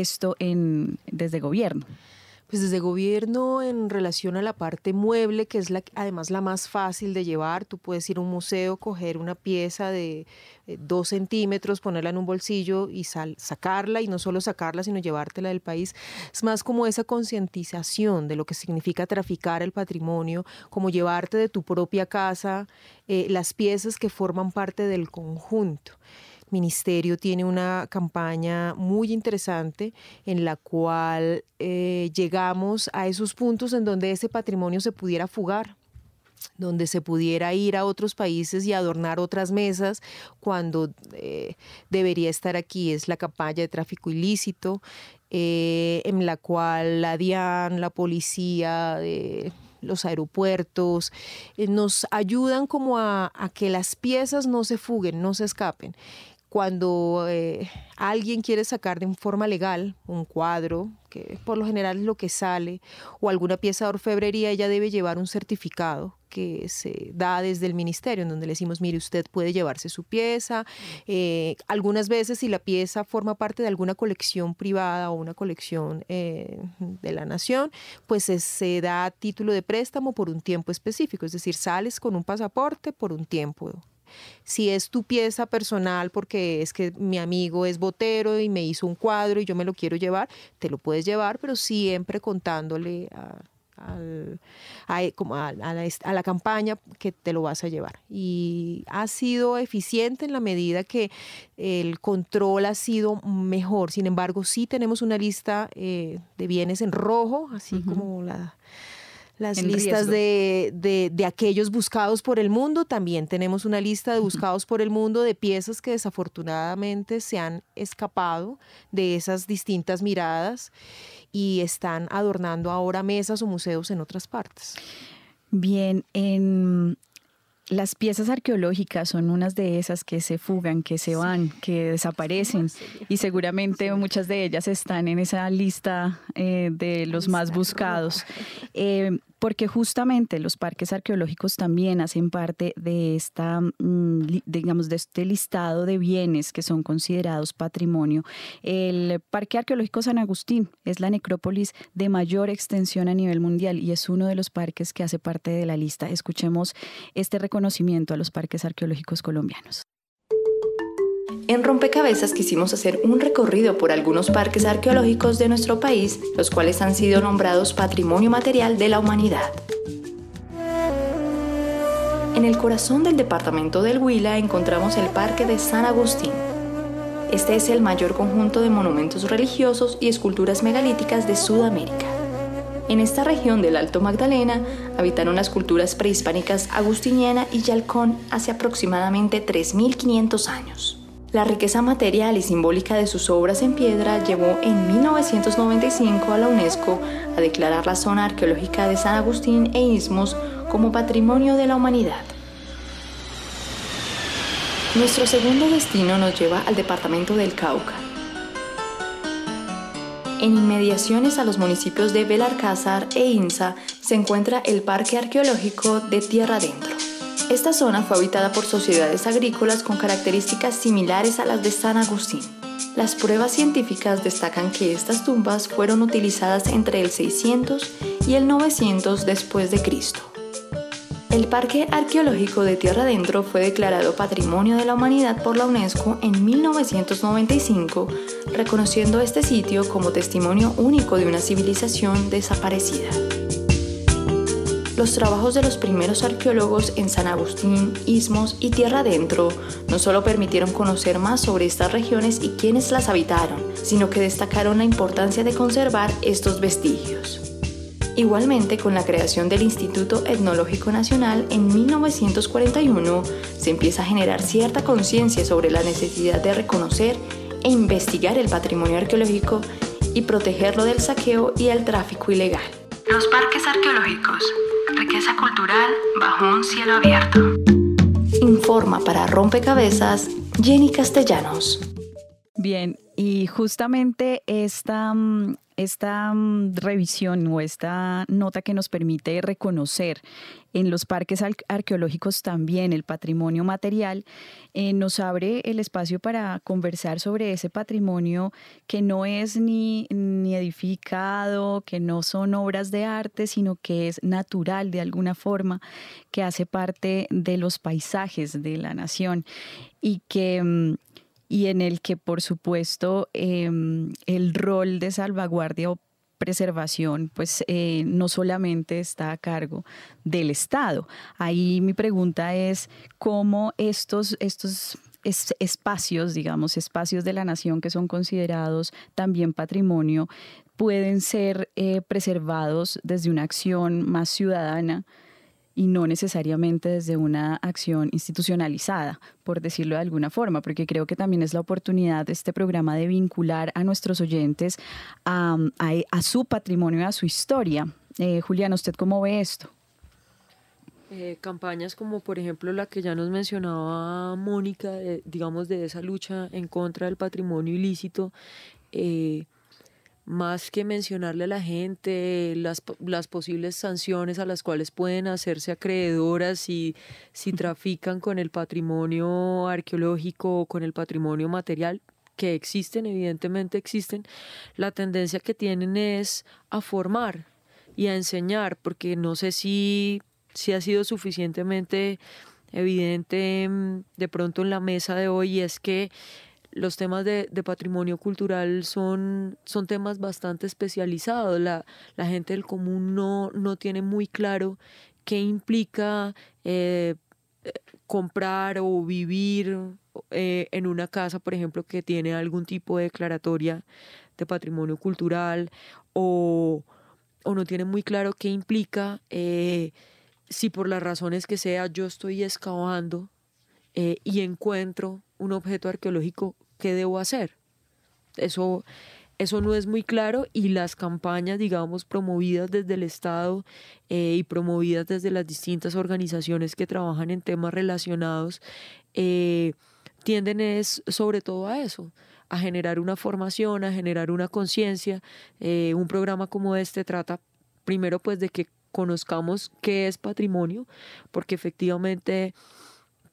esto en, desde gobierno? Pues desde gobierno en relación a la parte mueble, que es la, además la más fácil de llevar, tú puedes ir a un museo, coger una pieza de eh, dos centímetros, ponerla en un bolsillo y sacarla, y no solo sacarla, sino llevártela del país. Es más como esa concientización de lo que significa traficar el patrimonio, como llevarte de tu propia casa eh, las piezas que forman parte del conjunto ministerio tiene una campaña muy interesante en la cual eh, llegamos a esos puntos en donde ese patrimonio se pudiera fugar donde se pudiera ir a otros países y adornar otras mesas cuando eh, debería estar aquí. Es la campaña de tráfico ilícito, eh, en la cual la DIAN, la policía, los aeropuertos, nos ayudan como a, a, que las piezas no se fuguen, no se escapen cuando eh, alguien quiere sacar de forma legal un cuadro, que por lo general es lo que sale, o alguna pieza de orfebrería, ella debe llevar un certificado que se da desde el ministerio, en donde le decimos, mire, usted puede llevarse su pieza. Eh, algunas veces, si la pieza forma parte de alguna colección privada o una colección eh, de la nación, pues se da título de préstamo por un tiempo específico, es decir, sales con un pasaporte por un tiempo si es tu pieza personal porque es que mi amigo es botero y me hizo un cuadro y yo me lo quiero llevar, te lo puedes llevar, pero siempre contándole a, como a, la, campaña que te lo vas a llevar. Y ha sido eficiente en la medida que el control ha sido mejor. Sin embargo, sí tenemos una lista eh, de bienes en rojo, así como la las listas de, de, aquellos buscados por el mundo. También tenemos una lista de buscados por el mundo de piezas que desafortunadamente se han escapado de esas distintas miradas y están adornando ahora mesas o museos en otras partes. Bien, en las piezas arqueológicas son unas de esas que se fugan, que se van, que desaparecen. y seguramente muchas de ellas están en esa lista eh, de los más buscados. Eh, porque justamente los parques arqueológicos también hacen parte de esta, mm, digamos, de este listado de bienes que son considerados patrimonio. El Parque Arqueológico San Agustín es la necrópolis de mayor extensión a nivel mundial y es uno de los parques que hace parte de la lista. Escuchemos este reconocimiento a los parques arqueológicos colombianos. En Rompecabezas quisimos hacer un recorrido por algunos parques arqueológicos de nuestro país, los cuales han sido nombrados Patrimonio Material de la Humanidad. En el corazón del departamento del Huila encontramos el Parque de San Agustín. Este es el mayor conjunto de monumentos religiosos y esculturas megalíticas de Sudamérica. En esta región del Alto Magdalena habitaron las culturas prehispánicas agustiniana y yalcón hace aproximadamente 3.500 años. La riqueza material y simbólica de sus obras en piedra llevó en 1995 a la UNESCO a declarar la zona arqueológica de San Agustín e Istmos como Patrimonio de la Humanidad. Nuestro segundo destino nos lleva al departamento del Cauca. En inmediaciones a los municipios de Belarcázar e Insa se encuentra el Parque Arqueológico de Tierra Adentro. Esta zona fue habitada por sociedades agrícolas con características similares a las de San Agustín. Las pruebas científicas destacan que estas tumbas fueron utilizadas entre el 600 y el 900 después de Cristo. El Parque Arqueológico de Tierra Adentro fue declarado Patrimonio de la Humanidad por la UNESCO en 1995, reconociendo este sitio como testimonio único de una civilización desaparecida. Los trabajos de los primeros arqueólogos en San Agustín, Istmos y Tierra Adentro no solo permitieron conocer más sobre estas regiones y quienes las habitaron, sino que destacaron la importancia de conservar estos vestigios. Igualmente, con la creación del Instituto Etnológico Nacional en 1941, se empieza a generar cierta conciencia sobre la necesidad de reconocer e investigar el patrimonio arqueológico y protegerlo del saqueo y el tráfico ilegal. Los parques arqueológicos, riqueza cultural bajo un cielo abierto. Informa para Rompecabezas Jenny Castellanos. Bien, y justamente esta, mm, esta mm, revisión o esta nota que nos permite reconocer en los parques arqueológicos también el patrimonio material, eh, nos abre el espacio para conversar sobre ese patrimonio que no es ni, ni edificado, que no son obras de arte, sino que es natural de alguna forma, que hace parte de los paisajes de la nación y que mm, y en el que, por supuesto, em, el rol de salvaguardia o preservación, pues eh, no solamente está a cargo del Estado. Ahí mi pregunta es cómo estos, estos espacios, digamos, espacios de la nación que son considerados también patrimonio, pueden ser eh, preservados desde una acción más ciudadana y no necesariamente desde una acción institucionalizada, por decirlo de alguna forma, porque creo que también es la oportunidad de este programa de vincular a nuestros oyentes a, su patrimonio, a su historia. Eh, Juliana, ¿usted cómo ve esto? Eh, campañas como por ejemplo la que ya nos mencionaba Mónica, digamos de esa lucha en contra del patrimonio ilícito, eh, más que mencionarle a la gente las, las, posibles sanciones a las cuales pueden hacerse acreedoras si, si trafican con el patrimonio arqueológico o con el patrimonio material, que existen, evidentemente existen, la tendencia que tienen es a formar y a enseñar, porque no sé si, si ha sido suficientemente evidente mm, de pronto en la mesa de hoy, y es que los temas de, patrimonio cultural son, son temas bastante especializados. La, gente del común no, no tiene muy claro qué implica eh, comprar o vivir eh, en una casa, por ejemplo, que tiene algún tipo de declaratoria de patrimonio cultural o, no tiene muy claro qué implica eh, si por las razones que sea yo estoy excavando y encuentro un objeto arqueológico ¿qué debo hacer? Eso, eso no es muy claro y las campañas, digamos, promovidas desde el Estado eh, y promovidas desde las distintas organizaciones que trabajan en temas relacionados, eh, tienden es sobre todo a eso, a generar una formación, a generar una conciencia. Eh, un programa como este trata primero pues de que conozcamos qué es patrimonio, porque efectivamente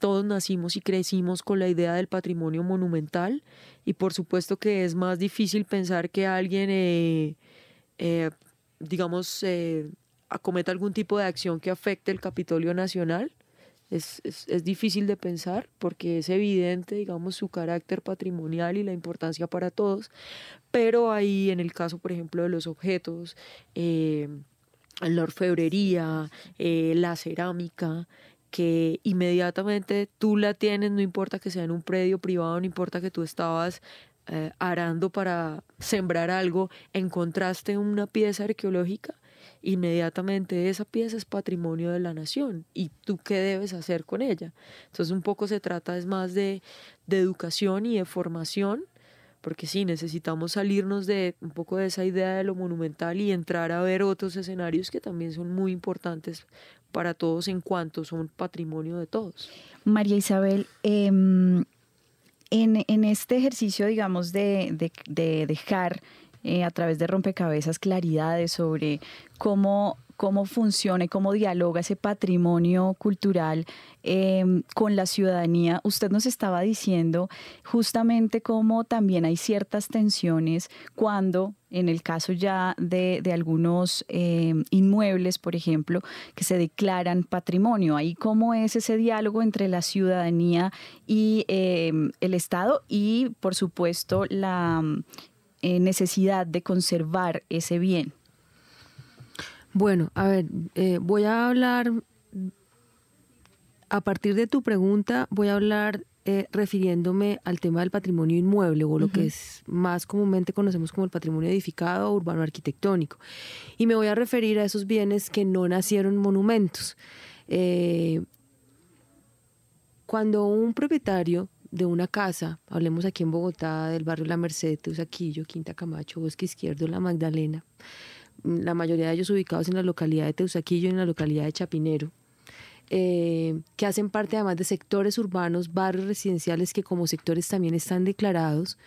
todos nacimos y crecimos con la idea del patrimonio monumental y por supuesto que es más difícil pensar que alguien, eh, eh, digamos, eh, acometa algún tipo de acción que afecte el Capitolio Nacional. Es, es, difícil de pensar porque es evidente, digamos, su carácter patrimonial y la importancia para todos, pero ahí en el caso, por ejemplo, de los objetos, la orfebrería, la cerámica, que inmediatamente tú la tienes, no importa que sea en un predio privado, no importa que tú estabas eh, arando para sembrar algo, encontraste una pieza arqueológica, inmediatamente esa pieza es patrimonio de la nación y tú qué debes hacer con ella. Entonces un poco se trata es más de, de educación y de formación porque sí, necesitamos salirnos de un poco de esa idea de lo monumental y entrar a ver otros escenarios que también son muy importantes para todos en cuanto son patrimonio de todos. María Isabel, em, en, este ejercicio, digamos, de, dejar eh, a través de rompecabezas claridades sobre cómo cómo funciona y cómo dialoga ese patrimonio cultural em, con la ciudadanía. Usted nos estaba diciendo justamente cómo también hay ciertas tensiones cuando, en el caso ya de, algunos em, inmuebles, por ejemplo, que se declaran patrimonio, ahí cómo es ese diálogo entre la ciudadanía y em, el Estado y, por supuesto, la necesidad de conservar ese bien. Bueno, a ver, eh, voy a hablar, a partir de tu pregunta, voy a hablar eh, refiriéndome al tema del patrimonio inmueble o lo que es más comúnmente conocemos como el patrimonio edificado o urbano arquitectónico. Y me voy a referir a esos bienes que no nacieron monumentos. Eh, cuando un propietario de una casa, hablemos aquí en Bogotá, del barrio La Merced, Teusaquillo, Quinta Camacho, Bosque Izquierdo, La Magdalena, la mayoría de ellos ubicados en la localidad de Teusaquillo y en la localidad de Chapinero, eh, que hacen parte además de sectores urbanos, barrios residenciales que como sectores también están declarados.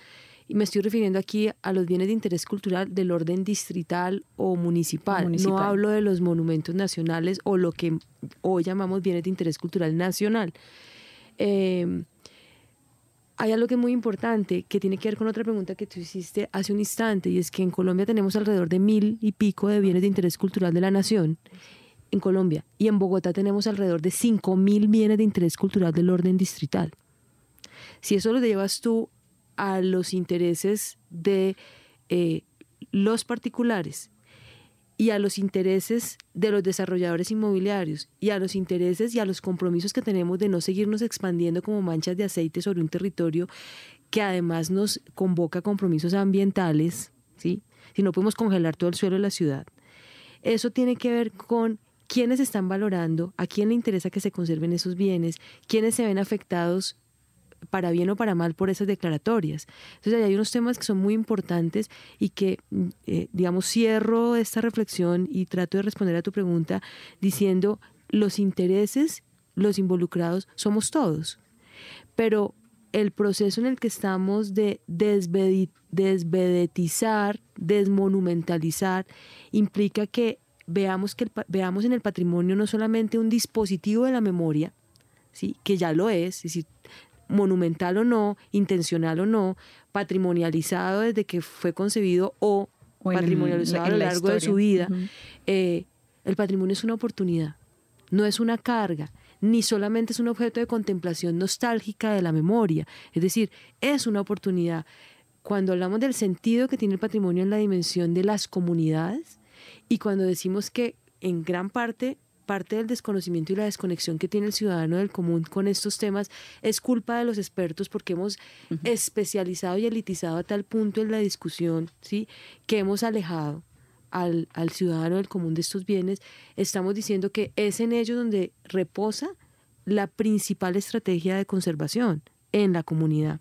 Y me estoy refiriendo aquí a los bienes de interés cultural del orden distrital o municipal. No hablo de los monumentos nacionales o lo que hoy llamamos bienes de interés cultural nacional. Eh, hay algo que es muy importante que tiene que ver con otra pregunta que tú hiciste hace un instante y es que en Colombia tenemos alrededor de mil y pico de bienes de interés cultural de la nación en Colombia y en Bogotá tenemos alrededor de cinco mil bienes de interés cultural del orden distrital. Si eso lo llevas tú a los intereses de eh, los particulares y a los intereses de los desarrolladores inmobiliarios y a los intereses y a los compromisos que tenemos de no seguirnos expandiendo como manchas de aceite sobre un territorio que además nos convoca compromisos ambientales, ¿sí? Si no podemos congelar todo el suelo de la ciudad. Eso tiene que ver con quiénes están valorando, a quién le interesa que se conserven esos bienes, quiénes se ven afectados para bien o para mal por esas declaratorias. Entonces hay unos temas que son muy importantes y que, mm, eh, digamos, cierro esta reflexión y trato de responder a tu pregunta diciendo los intereses, los involucrados, somos todos. Pero el proceso en el que estamos de desvedetizar, desmonumentalizar, implica que veamos, que veamos en el patrimonio no solamente un dispositivo de la memoria, ¿sí? que ya lo es, es decir, monumental o no, intencional o no, patrimonializado desde que fue concebido o, patrimonializado a lo largo de su vida, eh, el patrimonio es una oportunidad, no es una carga, ni solamente es un objeto de contemplación nostálgica de la memoria, es decir, es una oportunidad. Cuando hablamos del sentido que tiene el patrimonio en la dimensión de las comunidades y cuando decimos que en gran parte parte del desconocimiento y la desconexión que tiene el ciudadano del común con estos temas es culpa de los expertos porque hemos especializado y elitizado a tal punto en la discusión, ¿sí? que hemos alejado al, al ciudadano del común de estos bienes. Estamos diciendo que es en ellos donde reposa la principal estrategia de conservación en la comunidad.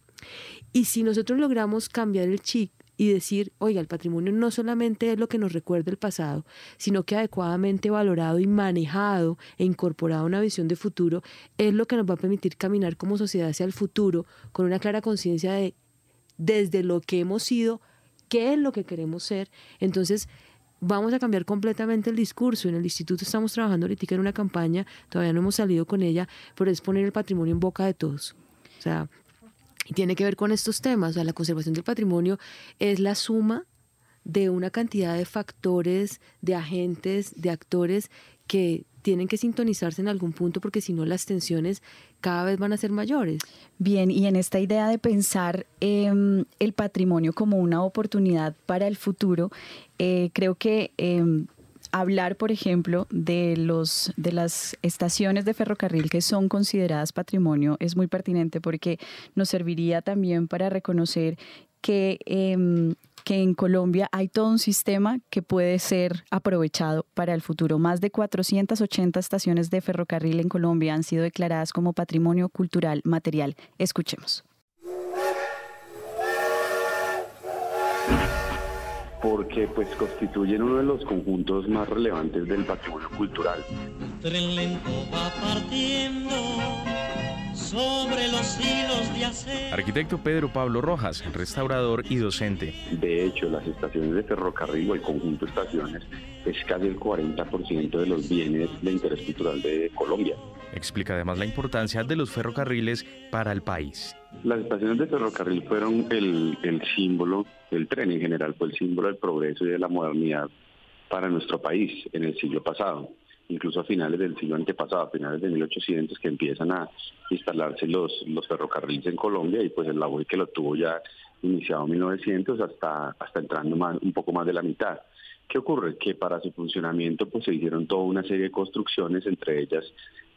Y si nosotros logramos cambiar el chip y decir, oiga, el patrimonio no solamente es lo que nos recuerda el pasado, sino que adecuadamente valorado y manejado e incorporado a una visión de futuro es lo que nos va a permitir caminar como sociedad hacia el futuro con una clara conciencia de desde lo que hemos sido, qué es lo que queremos ser. Entonces, vamos a cambiar completamente el discurso. En el instituto estamos trabajando ahorita en una campaña, todavía no hemos salido con ella, pero es poner el patrimonio en boca de todos. O sea, y tiene que ver con estos temas. O sea, la conservación del patrimonio es la suma de una cantidad de factores, de agentes, de actores que tienen que sintonizarse en algún punto porque si no las tensiones cada vez van a ser mayores. Bien, y en esta idea de pensar em, el patrimonio como una oportunidad para el futuro, eh, creo que em, hablar, por ejemplo, de, los, de las estaciones de ferrocarril que son consideradas patrimonio es muy pertinente porque nos serviría también para reconocer que, em, que en Colombia hay todo un sistema que puede ser aprovechado para el futuro. Más de 480 estaciones de ferrocarril en Colombia han sido declaradas como patrimonio cultural material. Escuchemos. Porque pues constituyen uno de los conjuntos más relevantes del patrimonio cultural. Tren lento va partiendo sobre los hilos de acero. Arquitecto Pedro Pablo Rojas, restaurador y docente. De hecho, las estaciones de ferrocarril o el conjunto de estaciones es casi el 40% de los bienes de interés cultural de Colombia. Explica además la importancia de los ferrocarriles para el país. Las estaciones de ferrocarril fueron el, el símbolo, el tren en general fue el símbolo del progreso y de la modernidad para nuestro país en el siglo pasado incluso a finales del siglo antepasado, a finales de 1800, que empiezan a instalarse los, los ferrocarriles en Colombia y pues el labor que lo tuvo ya iniciado en 1900 hasta, hasta entrando más, un poco más de la mitad. ¿Qué ocurre? Que para su funcionamiento pues se hicieron toda una serie de construcciones, entre ellas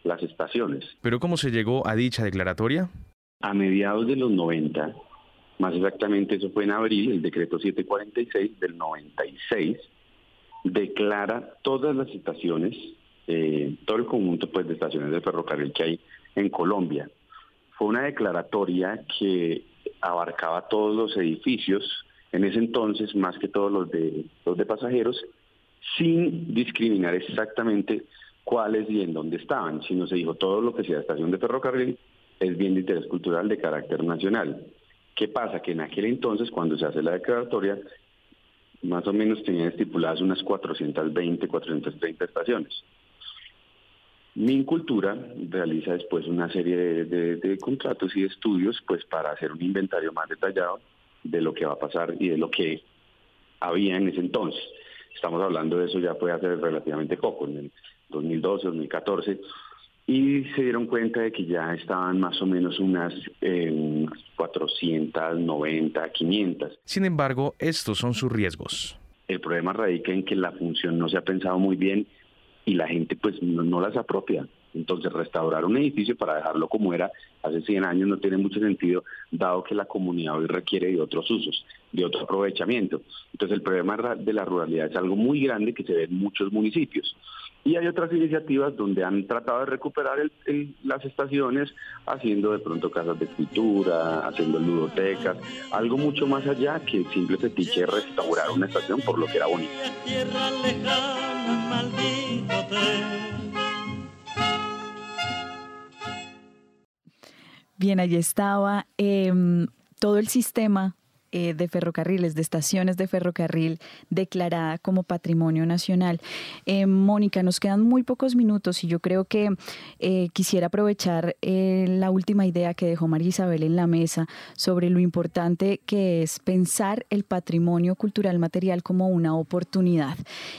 las estaciones. ¿Pero cómo se llegó a dicha declaratoria? A mediados de los 90, más exactamente eso fue en abril, el decreto 746 del 96 declara todas las estaciones, eh, todo el conjunto pues, de estaciones de ferrocarril que hay en Colombia. Fue una declaratoria que abarcaba todos los edificios, en ese entonces más que todos los de, los de pasajeros, sin discriminar exactamente cuáles y en dónde estaban, sino se dijo todo lo que sea estación de ferrocarril es bien de interés cultural de carácter nacional. ¿Qué pasa? Que en aquel entonces, cuando se hace la declaratoria, más o menos tenían estipuladas unas 420, 430 estaciones. Mincultura realiza después una serie de, contratos y estudios pues para hacer un inventario más detallado de lo que va a pasar y de lo que había en ese entonces. Estamos hablando de eso ya puede hacer relativamente poco, en el 2012, 2014, y se dieron cuenta de que ya estaban más o menos unas 490, 500. Sin embargo, estos son sus riesgos. El problema radica en que la función no se ha pensado muy bien y la gente pues no, las apropia. Entonces restaurar un edificio para dejarlo como era hace 100 años no tiene mucho sentido, dado que la comunidad hoy requiere de otros usos, de otro aprovechamiento. Entonces el problema de la ruralidad es algo muy grande que se ve en muchos municipios. Y hay otras iniciativas donde han tratado de recuperar las estaciones, haciendo de pronto casas de cultura, haciendo ludotecas, algo mucho más allá que el simple fetiche de restaurar una estación por lo que era bonito. Bien, allí estaba em, todo el sistema eh, de ferrocarriles, de estaciones de ferrocarril declarada como patrimonio nacional. Eh, Mónica, nos quedan muy pocos minutos y yo creo que eh, quisiera aprovechar la última idea que dejó María Isabel en la mesa sobre lo importante que es pensar el patrimonio cultural material como una oportunidad.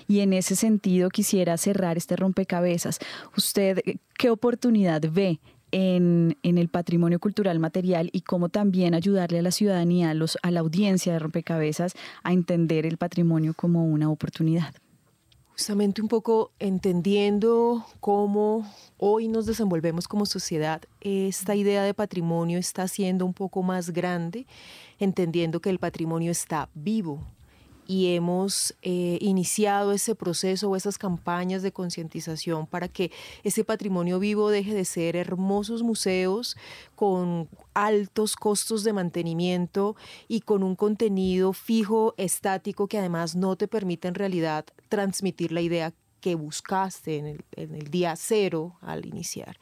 Y en ese sentido quisiera cerrar este rompecabezas. ¿Usted qué oportunidad ve en, el patrimonio cultural material y cómo también ayudarle a la ciudadanía, a, los, a la audiencia de rompecabezas, a entender el patrimonio como una oportunidad. Justamente un poco entendiendo cómo hoy nos desenvolvemos como sociedad, esta idea de patrimonio está siendo un poco más grande, entendiendo que el patrimonio está vivo, y hemos eh, iniciado ese proceso o esas campañas de concientización para que ese patrimonio vivo deje de ser hermosos museos con altos costos de mantenimiento y con un contenido fijo, estático, que además no te permite en realidad transmitir la idea que buscaste en el, en el, día cero al iniciar.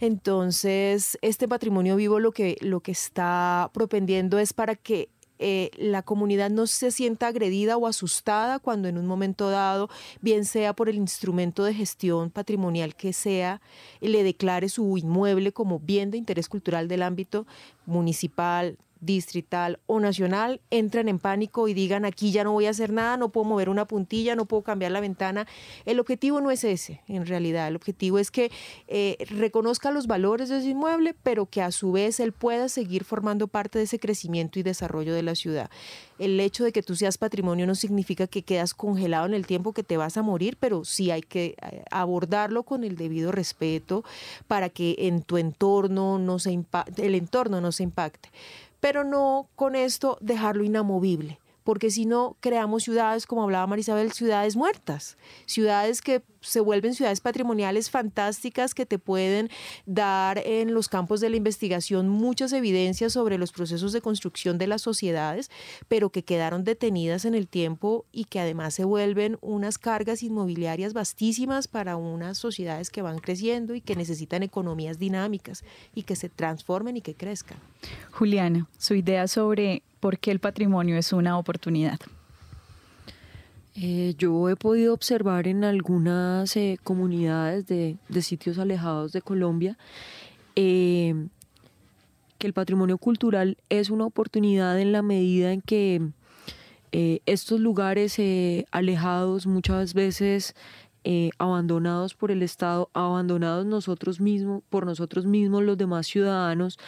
Entonces, este patrimonio vivo lo que, lo que está propendiendo es para que eh, la comunidad no se sienta agredida o asustada cuando en un momento dado, bien sea por el instrumento de gestión patrimonial que sea, le declare su inmueble como bien de interés cultural del ámbito municipal, distrital o nacional entran en pánico y digan aquí ya no voy a hacer nada, no puedo mover una puntilla, no puedo cambiar la ventana. El objetivo no es ese, en realidad. El objetivo es que eh, reconozca los valores de ese inmueble, pero que a su vez él pueda seguir formando parte de ese crecimiento y desarrollo de la ciudad. El hecho de que tú seas patrimonio no significa que quedas congelado en el tiempo que te vas a morir, pero sí hay que eh, abordarlo con el debido respeto para que en tu entorno no se el entorno no se impacte pero no con esto dejarlo inamovible porque si no creamos ciudades, como hablaba Marisabel, ciudades muertas, ciudades que se vuelven ciudades patrimoniales fantásticas que te pueden dar en los campos de la investigación muchas evidencias sobre los procesos de construcción de las sociedades, pero que quedaron detenidas en el tiempo y que además se vuelven unas cargas inmobiliarias vastísimas para unas sociedades que van creciendo y que necesitan economías dinámicas y que se transformen y que crezcan. Juliana, su idea sobre por qué el patrimonio es una oportunidad. Eh, yo he podido observar en algunas eh, comunidades de, sitios alejados de Colombia eh, que el patrimonio cultural es una oportunidad en la medida en que estos lugares alejados muchas veces abandonados por el Estado, abandonados nosotros mismos, por nosotros mismos los demás ciudadanos,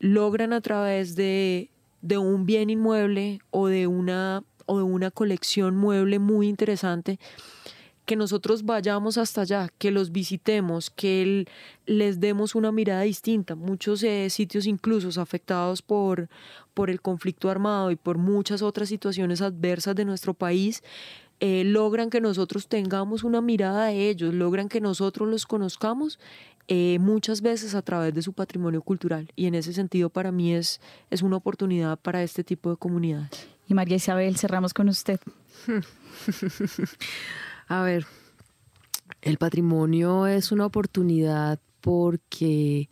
logran a través de de un bien inmueble o de una o de una colección mueble muy interesante, que nosotros vayamos hasta allá, que los visitemos, que les demos una mirada distinta. Muchos eh, sitios incluso afectados por, por el conflicto armado y por muchas otras situaciones adversas de nuestro país, eh, logran que nosotros tengamos una mirada de ellos, logran que nosotros los conozcamos eh, muchas veces a través de su patrimonio cultural. Y en ese sentido para mí es, es una oportunidad para este tipo de comunidades. Y María Isabel, cerramos con usted. a ver, el patrimonio es una oportunidad porque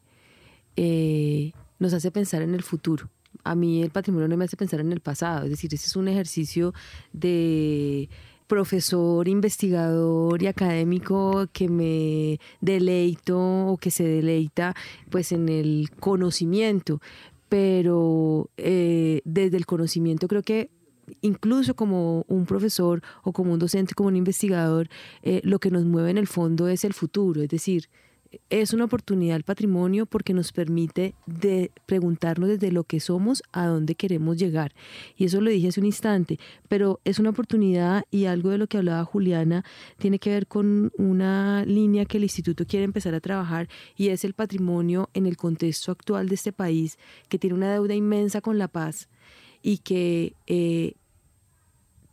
eh, nos hace pensar en el futuro a mí el patrimonio no me hace pensar en el pasado, es decir, ese es un ejercicio de profesor, investigador y académico que me deleito o que se deleita pues en el conocimiento, pero eh, desde el conocimiento creo que incluso como un profesor o como un docente, como un investigador, eh, lo que nos mueve en el fondo es el futuro, es decir, es una oportunidad el patrimonio porque nos permite de preguntarnos desde lo que somos a dónde queremos llegar. Y eso lo dije hace un instante, pero es una oportunidad y algo de lo que hablaba Juliana tiene que ver con una línea que el instituto quiere empezar a trabajar y es el patrimonio en el contexto actual de este país que tiene una deuda inmensa con la paz y que eh,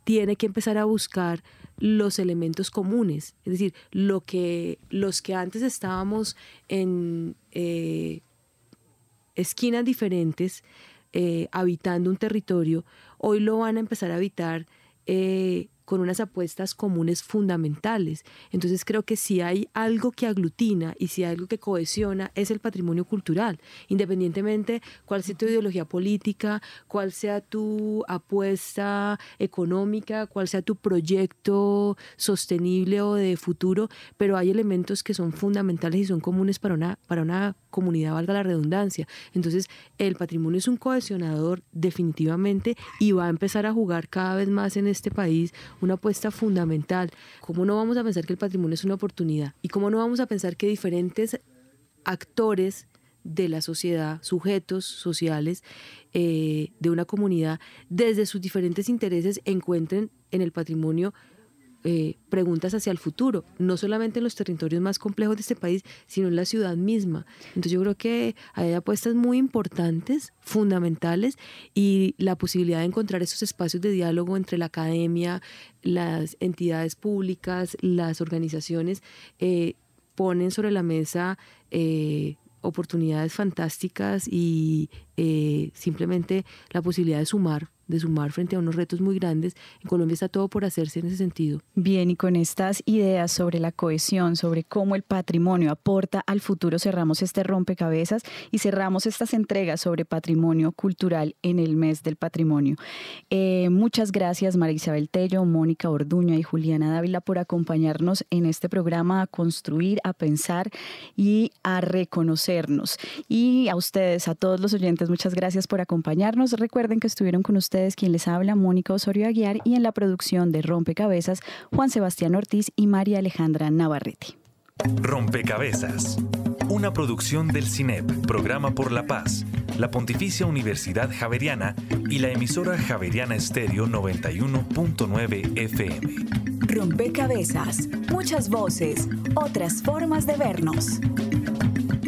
tiene que empezar a buscar los elementos comunes, es decir, lo que los que antes estábamos en eh, esquinas diferentes, eh, habitando un territorio, hoy lo van a empezar a habitar eh, con unas apuestas comunes fundamentales. Entonces creo que si hay algo que aglutina y si hay algo que cohesiona es el patrimonio cultural, independientemente cuál sea tu ideología política, cuál sea tu apuesta económica, cuál sea tu proyecto sostenible o de futuro, pero hay elementos que son fundamentales y son comunes para una, para una comunidad, valga la redundancia. Entonces, el patrimonio es un cohesionador definitivamente y va a empezar a jugar cada vez más en este país una apuesta fundamental. ¿Cómo no vamos a pensar que el patrimonio es una oportunidad? ¿Y cómo no vamos a pensar que diferentes actores de la sociedad, sujetos sociales eh, de una comunidad, desde sus diferentes intereses, encuentren en el patrimonio eh, preguntas hacia el futuro, no solamente en los territorios más complejos de este país, sino en la ciudad misma. Entonces yo creo que hay apuestas muy importantes, fundamentales, y la posibilidad de encontrar esos espacios de diálogo entre la academia, las entidades públicas, las organizaciones, eh, ponen sobre la mesa eh, oportunidades fantásticas y simplemente la posibilidad de sumar de sumar frente a unos retos muy grandes. En Colombia está todo por hacerse en ese sentido. Bien, y con estas ideas sobre la cohesión, sobre cómo el patrimonio aporta al futuro, cerramos este rompecabezas y cerramos estas entregas sobre patrimonio cultural en el mes del patrimonio. Eh, muchas gracias, María Isabel Tello, Mónica Orduña y Juliana Dávila, por acompañarnos en este programa a construir, a pensar y a reconocernos. Y a ustedes, a todos los oyentes, muchas gracias por acompañarnos. Recuerden que estuvieron con ustedes quien les habla, Mónica Osorio Aguiar, y en la producción de Rompecabezas, Juan Sebastián Ortiz y María Alejandra Navarrete. Rompecabezas, una producción del CINEP, Programa por la Paz, la Pontificia Universidad Javeriana y la emisora Javeriana Estéreo 91.9 FM. Rompecabezas, muchas voces, otras formas de vernos.